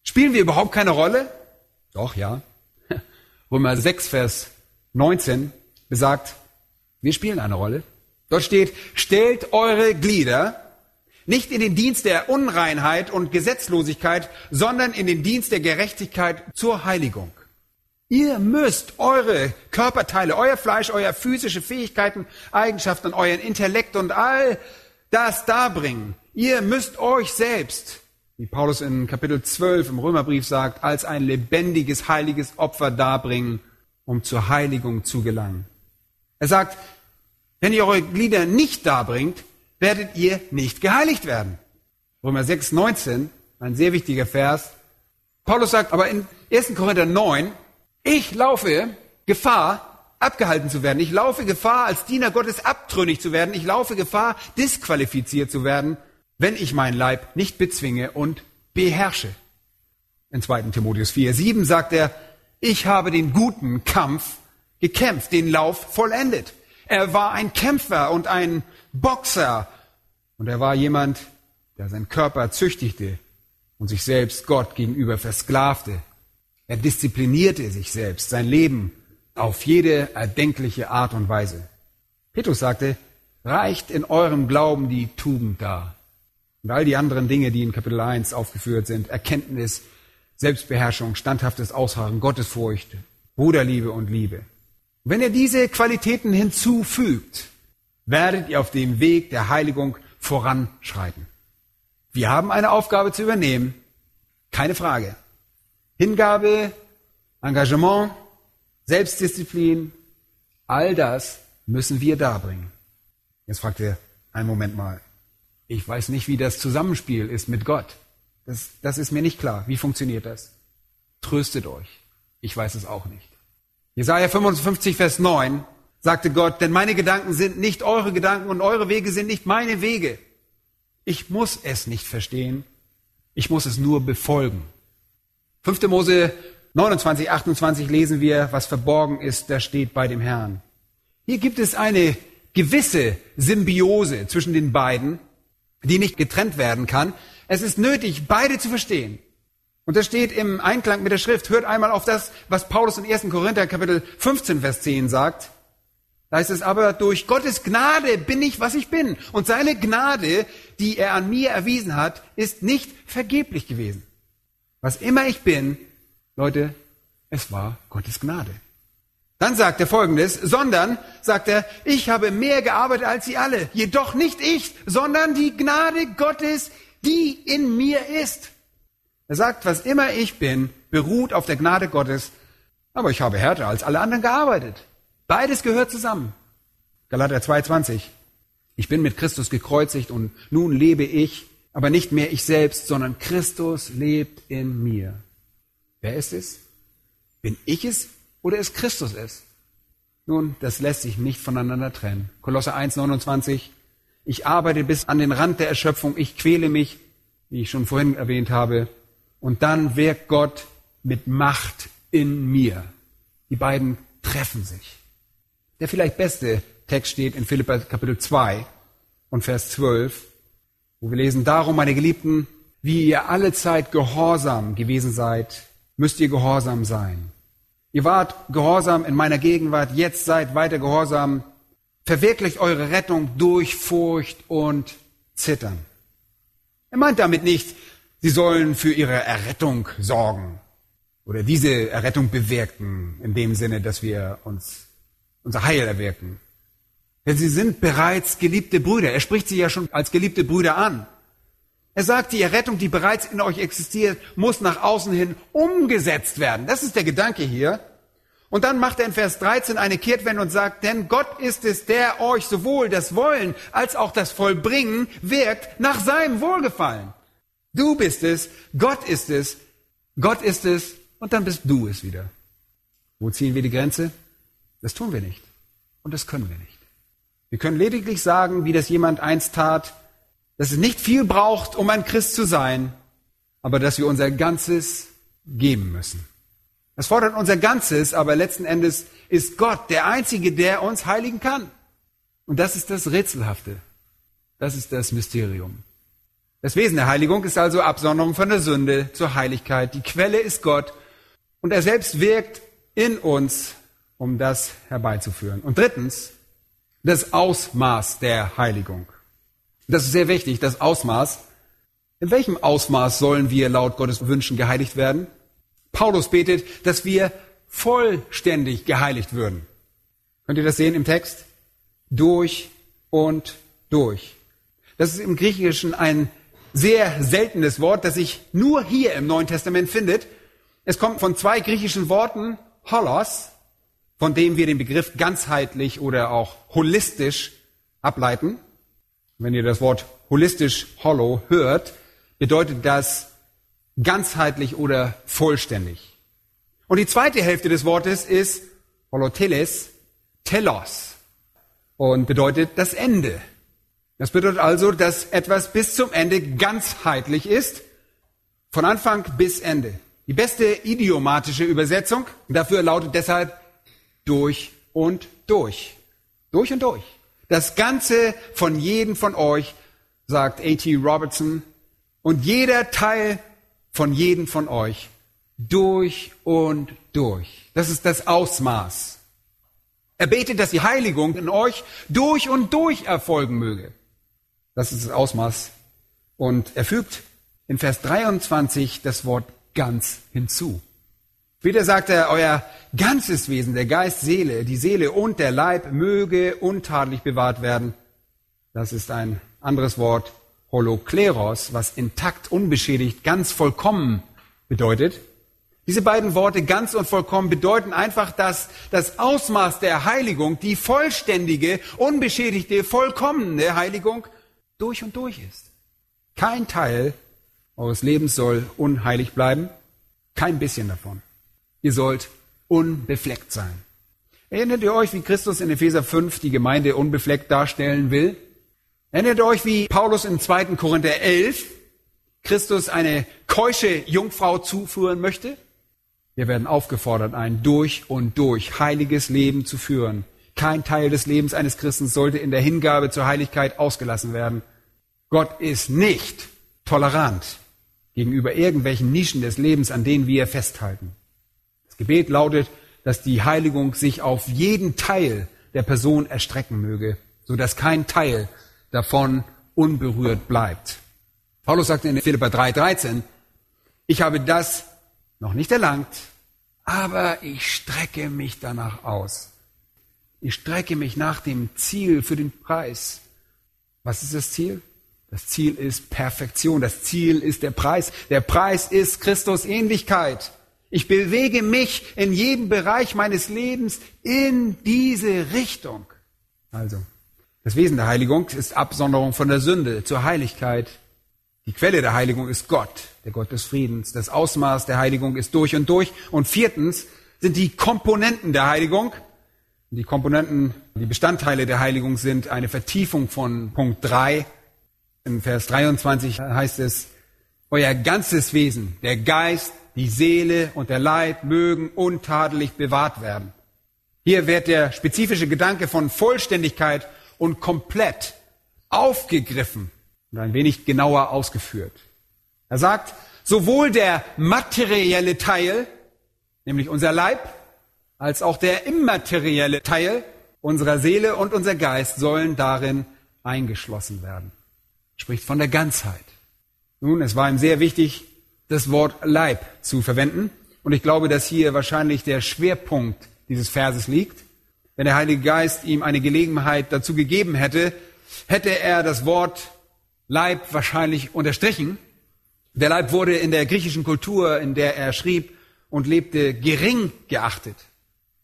S2: Spielen wir überhaupt keine Rolle? Doch, ja. [LAUGHS] Römer 6, Vers 19 besagt, wir spielen eine Rolle. Dort steht, stellt eure Glieder nicht in den Dienst der Unreinheit und Gesetzlosigkeit, sondern in den Dienst der Gerechtigkeit zur Heiligung. Ihr müsst eure Körperteile, euer Fleisch, euer physische Fähigkeiten, Eigenschaften, euren Intellekt und all das darbringen. Ihr müsst euch selbst, wie Paulus in Kapitel 12 im Römerbrief sagt, als ein lebendiges, heiliges Opfer darbringen, um zur Heiligung zu gelangen. Er sagt, wenn ihr eure Glieder nicht darbringt, werdet ihr nicht geheiligt werden. Römer 6, 19, ein sehr wichtiger Vers. Paulus sagt aber in 1. Korinther 9, ich laufe Gefahr, abgehalten zu werden. Ich laufe Gefahr, als Diener Gottes abtrünnig zu werden. Ich laufe Gefahr, disqualifiziert zu werden, wenn ich meinen Leib nicht bezwinge und beherrsche. In 2. Timotheus 4, 7 sagt er, ich habe den guten Kampf gekämpft, den Lauf vollendet. Er war ein Kämpfer und ein Boxer. Und er war jemand, der seinen Körper züchtigte und sich selbst Gott gegenüber versklavte. Er disziplinierte sich selbst, sein Leben auf jede erdenkliche Art und Weise. Petrus sagte, reicht in eurem Glauben die Tugend dar. Und all die anderen Dinge, die in Kapitel 1 aufgeführt sind, Erkenntnis, Selbstbeherrschung, standhaftes Ausharren, Gottesfurcht, Bruderliebe und Liebe. Wenn ihr diese Qualitäten hinzufügt, werdet ihr auf dem Weg der Heiligung voranschreiten. Wir haben eine Aufgabe zu übernehmen, keine Frage. Hingabe, Engagement, Selbstdisziplin, all das müssen wir darbringen. Jetzt fragt ihr, einen Moment mal, ich weiß nicht, wie das Zusammenspiel ist mit Gott. Das, das ist mir nicht klar. Wie funktioniert das? Tröstet euch. Ich weiß es auch nicht. Jesaja 55, Vers 9 sagte Gott, denn meine Gedanken sind nicht eure Gedanken und eure Wege sind nicht meine Wege. Ich muss es nicht verstehen. Ich muss es nur befolgen. 5. Mose 29, 28 lesen wir, was verborgen ist, da steht bei dem Herrn. Hier gibt es eine gewisse Symbiose zwischen den beiden, die nicht getrennt werden kann. Es ist nötig, beide zu verstehen. Und das steht im Einklang mit der Schrift. Hört einmal auf das, was Paulus in 1. Korinther Kapitel 15, Vers 10 sagt. Da heißt es aber, durch Gottes Gnade bin ich, was ich bin. Und seine Gnade, die er an mir erwiesen hat, ist nicht vergeblich gewesen. Was immer ich bin, Leute, es war Gottes Gnade. Dann sagt er folgendes, sondern, sagt er, ich habe mehr gearbeitet als sie alle. Jedoch nicht ich, sondern die Gnade Gottes, die in mir ist. Er sagt, was immer ich bin, beruht auf der Gnade Gottes, aber ich habe härter als alle anderen gearbeitet. Beides gehört zusammen. Galater 2,20. Ich bin mit Christus gekreuzigt und nun lebe ich, aber nicht mehr ich selbst, sondern Christus lebt in mir. Wer ist es? Bin ich es oder ist Christus es? Nun, das lässt sich nicht voneinander trennen. Kolosse 1,29. Ich arbeite bis an den Rand der Erschöpfung. Ich quäle mich, wie ich schon vorhin erwähnt habe. Und dann wirkt Gott mit Macht in mir. Die beiden treffen sich. Der vielleicht beste Text steht in Philippa Kapitel 2 und Vers 12, wo wir lesen, darum, meine Geliebten, wie ihr alle Zeit gehorsam gewesen seid, müsst ihr gehorsam sein. Ihr wart gehorsam in meiner Gegenwart, jetzt seid weiter gehorsam. Verwirklicht eure Rettung durch Furcht und Zittern. Er meint damit nicht, sie sollen für ihre Errettung sorgen oder diese Errettung bewirken, in dem Sinne, dass wir uns unser Heil erwirken. Denn sie sind bereits geliebte Brüder. Er spricht sie ja schon als geliebte Brüder an. Er sagt, die Errettung, die bereits in euch existiert, muss nach außen hin umgesetzt werden. Das ist der Gedanke hier. Und dann macht er in Vers 13 eine Kehrtwende und sagt, denn Gott ist es, der euch sowohl das Wollen als auch das Vollbringen wirkt nach seinem Wohlgefallen. Du bist es, Gott ist es, Gott ist es und dann bist du es wieder. Wo ziehen wir die Grenze? Das tun wir nicht. Und das können wir nicht. Wir können lediglich sagen, wie das jemand einst tat, dass es nicht viel braucht, um ein Christ zu sein. aber dass wir unser Ganzes geben müssen. Es fordert unser Ganzes, aber letzten Endes ist Gott der Einzige, der uns heiligen kann. Und das ist das Rätselhafte. Das ist das Mysterium. Das Wesen der Heiligung ist also Absonderung von der Sünde zur Heiligkeit. Die Quelle ist Gott und er selbst wirkt in uns, um das herbeizuführen. Und drittens, das Ausmaß der Heiligung. Das ist sehr wichtig, das Ausmaß. In welchem Ausmaß sollen wir laut Gottes Wünschen geheiligt werden? Paulus betet, dass wir vollständig geheiligt würden. Könnt ihr das sehen im Text? Durch und durch. Das ist im Griechischen ein sehr seltenes Wort, das sich nur hier im Neuen Testament findet. Es kommt von zwei griechischen Worten, holos, von dem wir den Begriff ganzheitlich oder auch holistisch ableiten. Wenn ihr das Wort holistisch, hollow hört, bedeutet das ganzheitlich oder vollständig. Und die zweite Hälfte des Wortes ist holoteles, telos und bedeutet das Ende. Das bedeutet also, dass etwas bis zum Ende ganzheitlich ist, von Anfang bis Ende. Die beste idiomatische Übersetzung dafür lautet deshalb durch und durch. Durch und durch. Das Ganze von jedem von euch, sagt A.T. Robertson, und jeder Teil von jedem von euch, durch und durch. Das ist das Ausmaß. Er betet, dass die Heiligung in euch durch und durch erfolgen möge. Das ist das Ausmaß. Und er fügt in Vers 23 das Wort ganz hinzu. Wieder sagt er, euer ganzes Wesen, der Geist, Seele, die Seele und der Leib möge untadelig bewahrt werden. Das ist ein anderes Wort, Holokleros, was intakt, unbeschädigt, ganz vollkommen bedeutet. Diese beiden Worte ganz und vollkommen bedeuten einfach, dass das Ausmaß der Heiligung, die vollständige, unbeschädigte, vollkommene Heiligung durch und durch ist. Kein Teil eures Lebens soll unheilig bleiben, kein bisschen davon. Ihr sollt unbefleckt sein. Erinnert ihr euch, wie Christus in Epheser 5 die Gemeinde unbefleckt darstellen will? Erinnert ihr euch, wie Paulus in 2. Korinther 11 Christus eine keusche Jungfrau zuführen möchte? Wir werden aufgefordert, ein durch und durch heiliges Leben zu führen. Kein Teil des Lebens eines Christen sollte in der Hingabe zur Heiligkeit ausgelassen werden. Gott ist nicht tolerant gegenüber irgendwelchen Nischen des Lebens, an denen wir festhalten. Das Gebet lautet, dass die Heiligung sich auf jeden Teil der Person erstrecken möge, so dass kein Teil davon unberührt bleibt. Paulus sagte in Philippa 3,13, ich habe das noch nicht erlangt, aber ich strecke mich danach aus. Ich strecke mich nach dem Ziel für den Preis. Was ist das Ziel? Das Ziel ist Perfektion. Das Ziel ist der Preis. Der Preis ist Christus Ähnlichkeit. Ich bewege mich in jedem Bereich meines Lebens in diese Richtung. Also, das Wesen der Heiligung ist Absonderung von der Sünde zur Heiligkeit. Die Quelle der Heiligung ist Gott, der Gott des Friedens. Das Ausmaß der Heiligung ist durch und durch. Und viertens sind die Komponenten der Heiligung die Komponenten, die Bestandteile der Heiligung sind eine Vertiefung von Punkt 3. In Vers 23 heißt es, euer ganzes Wesen, der Geist, die Seele und der Leib mögen untadelig bewahrt werden. Hier wird der spezifische Gedanke von Vollständigkeit und komplett aufgegriffen und ein wenig genauer ausgeführt. Er sagt, sowohl der materielle Teil, nämlich unser Leib, als auch der immaterielle Teil unserer Seele und unser Geist sollen darin eingeschlossen werden. Spricht von der Ganzheit. Nun, es war ihm sehr wichtig, das Wort Leib zu verwenden. Und ich glaube, dass hier wahrscheinlich der Schwerpunkt dieses Verses liegt. Wenn der Heilige Geist ihm eine Gelegenheit dazu gegeben hätte, hätte er das Wort Leib wahrscheinlich unterstrichen. Der Leib wurde in der griechischen Kultur, in der er schrieb und lebte, gering geachtet.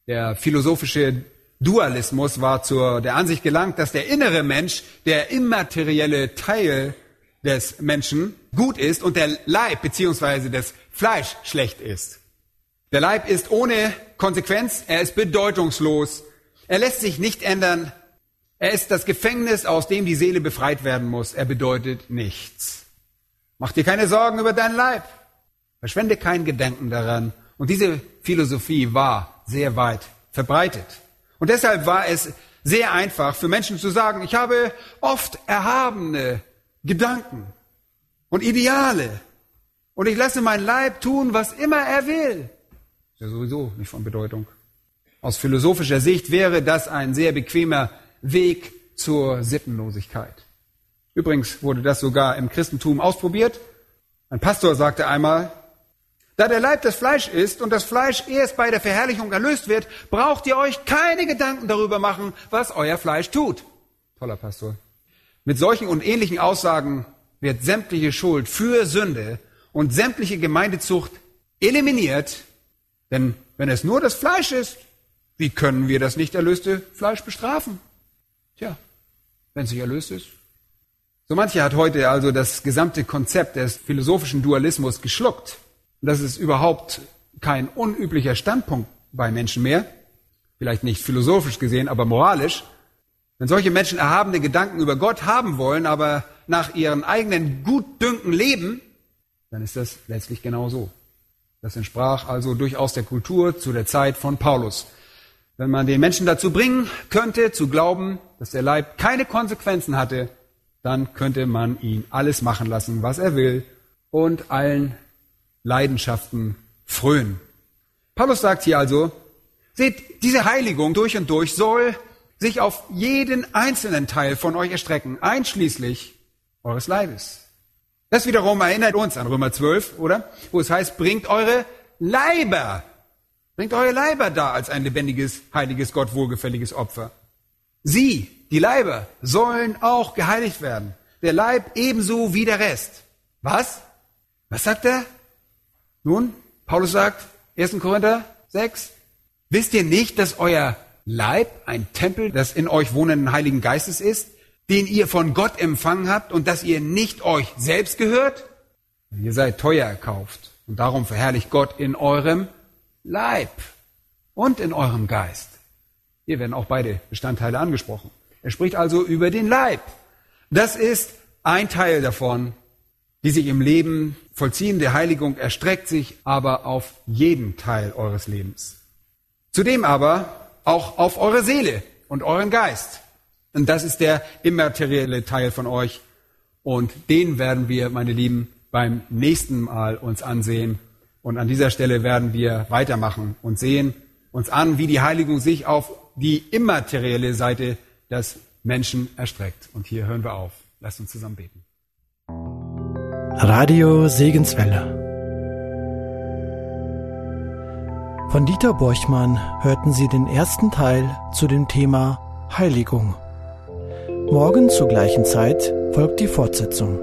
S2: Der philosophische Dualismus war zur der Ansicht gelangt, dass der innere Mensch, der immaterielle Teil des Menschen gut ist und der Leib beziehungsweise das Fleisch schlecht ist. Der Leib ist ohne Konsequenz, er ist bedeutungslos, er lässt sich nicht ändern, er ist das Gefängnis, aus dem die Seele befreit werden muss, er bedeutet nichts. Mach dir keine Sorgen über deinen Leib. Verschwende kein Gedenken daran. Und diese Philosophie war sehr weit verbreitet. Und deshalb war es sehr einfach für Menschen zu sagen, ich habe oft erhabene Gedanken und Ideale. Und ich lasse mein Leib tun, was immer er will. Ist ja sowieso nicht von Bedeutung. Aus philosophischer Sicht wäre das ein sehr bequemer Weg zur Sittenlosigkeit. Übrigens wurde das sogar im Christentum ausprobiert. Ein Pastor sagte einmal, da der Leib das Fleisch ist und das Fleisch erst bei der Verherrlichung erlöst wird, braucht ihr euch keine Gedanken darüber machen, was euer Fleisch tut. Toller Pastor. Mit solchen und ähnlichen Aussagen wird sämtliche Schuld für Sünde und sämtliche Gemeindezucht eliminiert, denn wenn es nur das Fleisch ist, wie können wir das nicht erlöste Fleisch bestrafen? Tja, wenn es nicht erlöst ist. So mancher hat heute also das gesamte Konzept des philosophischen Dualismus geschluckt. Das ist überhaupt kein unüblicher Standpunkt bei Menschen mehr. Vielleicht nicht philosophisch gesehen, aber moralisch. Wenn solche Menschen erhabene Gedanken über Gott haben wollen, aber nach ihren eigenen Gutdünken leben, dann ist das letztlich genau so. Das entsprach also durchaus der Kultur zu der Zeit von Paulus. Wenn man den Menschen dazu bringen könnte, zu glauben, dass der Leib keine Konsequenzen hatte, dann könnte man ihn alles machen lassen, was er will und allen Leidenschaften frönen. Paulus sagt hier also, seht, diese Heiligung durch und durch soll sich auf jeden einzelnen Teil von euch erstrecken, einschließlich eures Leibes. Das wiederum erinnert uns an Römer 12, oder? Wo es heißt, bringt eure Leiber, bringt eure Leiber da als ein lebendiges, heiliges, Gott wohlgefälliges Opfer. Sie, die Leiber, sollen auch geheiligt werden. Der Leib ebenso wie der Rest. Was? Was sagt er? Nun, Paulus sagt, 1. Korinther 6, wisst ihr nicht, dass euer Leib ein Tempel des in euch wohnenden Heiligen Geistes ist, den ihr von Gott empfangen habt und dass ihr nicht euch selbst gehört? Ihr seid teuer erkauft und darum verherrlicht Gott in eurem Leib und in eurem Geist. Hier werden auch beide Bestandteile angesprochen. Er spricht also über den Leib. Das ist ein Teil davon, die sich im Leben vollziehende Heiligung erstreckt sich aber auf jeden Teil eures Lebens. Zudem aber auch auf eure Seele und euren Geist. Und das ist der immaterielle Teil von euch. Und den werden wir, meine Lieben, beim nächsten Mal uns ansehen. Und an dieser Stelle werden wir weitermachen und sehen uns an, wie die Heiligung sich auf die immaterielle Seite des Menschen erstreckt. Und hier hören wir auf. Lasst uns zusammen beten.
S1: Radio Segenswelle. Von Dieter Borchmann hörten Sie den ersten Teil zu dem Thema Heiligung. Morgen zur gleichen Zeit folgt die Fortsetzung.